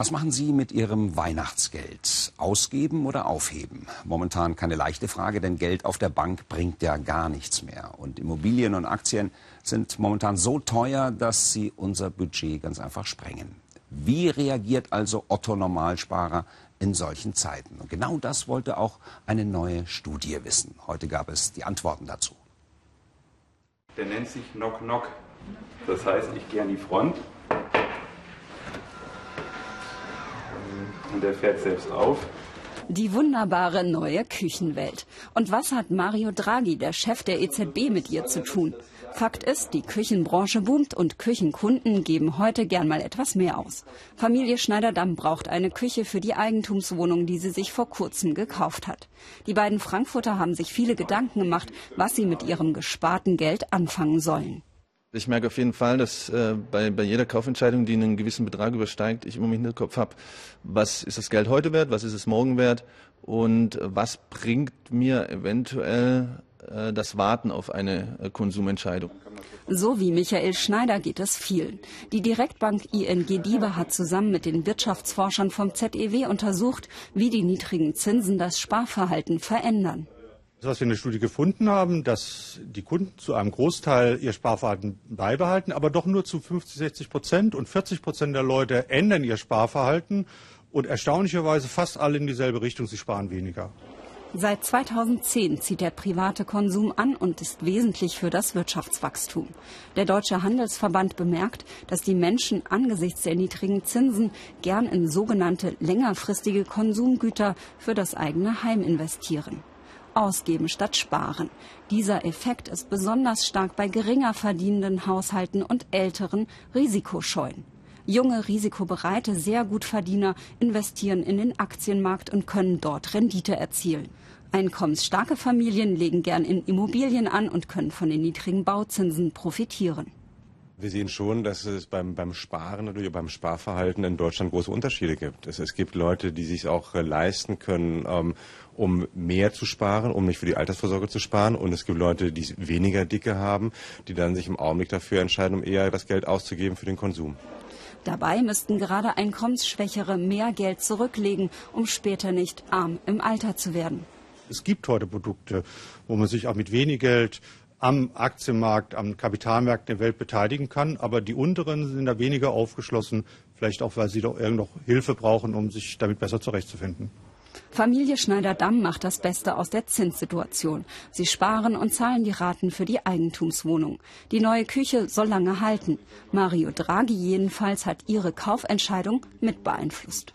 Was machen Sie mit Ihrem Weihnachtsgeld? Ausgeben oder aufheben? Momentan keine leichte Frage, denn Geld auf der Bank bringt ja gar nichts mehr. Und Immobilien und Aktien sind momentan so teuer, dass sie unser Budget ganz einfach sprengen. Wie reagiert also Otto Normalsparer in solchen Zeiten? Und genau das wollte auch eine neue Studie wissen. Heute gab es die Antworten dazu. Der nennt sich Knock Knock. Das heißt, ich gehe an die Front und er fährt selbst auf. Die wunderbare neue Küchenwelt. Und was hat Mario Draghi, der Chef der EZB, mit ihr zu tun? Fakt ist, die Küchenbranche boomt und Küchenkunden geben heute gern mal etwas mehr aus. Familie Schneiderdamm braucht eine Küche für die Eigentumswohnung, die sie sich vor kurzem gekauft hat. Die beiden Frankfurter haben sich viele Gedanken gemacht, was sie mit ihrem gesparten Geld anfangen sollen. Ich merke auf jeden Fall, dass äh, bei, bei jeder Kaufentscheidung, die einen gewissen Betrag übersteigt, ich immer im Hinterkopf habe, was ist das Geld heute wert, was ist es morgen wert und was bringt mir eventuell äh, das Warten auf eine äh, Konsumentscheidung. So wie Michael Schneider geht es vielen. Die Direktbank ING Diebe hat zusammen mit den Wirtschaftsforschern vom ZEW untersucht, wie die niedrigen Zinsen das Sparverhalten verändern. Was wir in der Studie gefunden haben, dass die Kunden zu einem Großteil ihr Sparverhalten beibehalten, aber doch nur zu 50, 60 Prozent und 40 Prozent der Leute ändern ihr Sparverhalten und erstaunlicherweise fast alle in dieselbe Richtung, sie sparen weniger. Seit 2010 zieht der private Konsum an und ist wesentlich für das Wirtschaftswachstum. Der Deutsche Handelsverband bemerkt, dass die Menschen angesichts der niedrigen Zinsen gern in sogenannte längerfristige Konsumgüter für das eigene Heim investieren ausgeben statt sparen. Dieser Effekt ist besonders stark bei geringer verdienenden Haushalten und älteren risikoscheuen. Junge, risikobereite, sehr gut Verdiener investieren in den Aktienmarkt und können dort Rendite erzielen. Einkommensstarke Familien legen gern in Immobilien an und können von den niedrigen Bauzinsen profitieren. Wir sehen schon, dass es beim, beim Sparen natürlich beim Sparverhalten in Deutschland große Unterschiede gibt. Es, es gibt Leute, die sich auch äh, leisten können, ähm, um mehr zu sparen, um nicht für die Altersvorsorge zu sparen. Und es gibt Leute, die weniger Dicke haben, die dann sich im Augenblick dafür entscheiden, um eher das Geld auszugeben für den Konsum. Dabei müssten gerade Einkommensschwächere mehr Geld zurücklegen, um später nicht arm im Alter zu werden. Es gibt heute Produkte, wo man sich auch mit wenig Geld am Aktienmarkt, am Kapitalmarkt der Welt beteiligen kann. Aber die unteren sind da weniger aufgeschlossen, vielleicht auch, weil sie doch irgendwo Hilfe brauchen, um sich damit besser zurechtzufinden. Familie Schneider-Damm macht das Beste aus der Zinssituation. Sie sparen und zahlen die Raten für die Eigentumswohnung. Die neue Küche soll lange halten. Mario Draghi jedenfalls hat ihre Kaufentscheidung mit beeinflusst.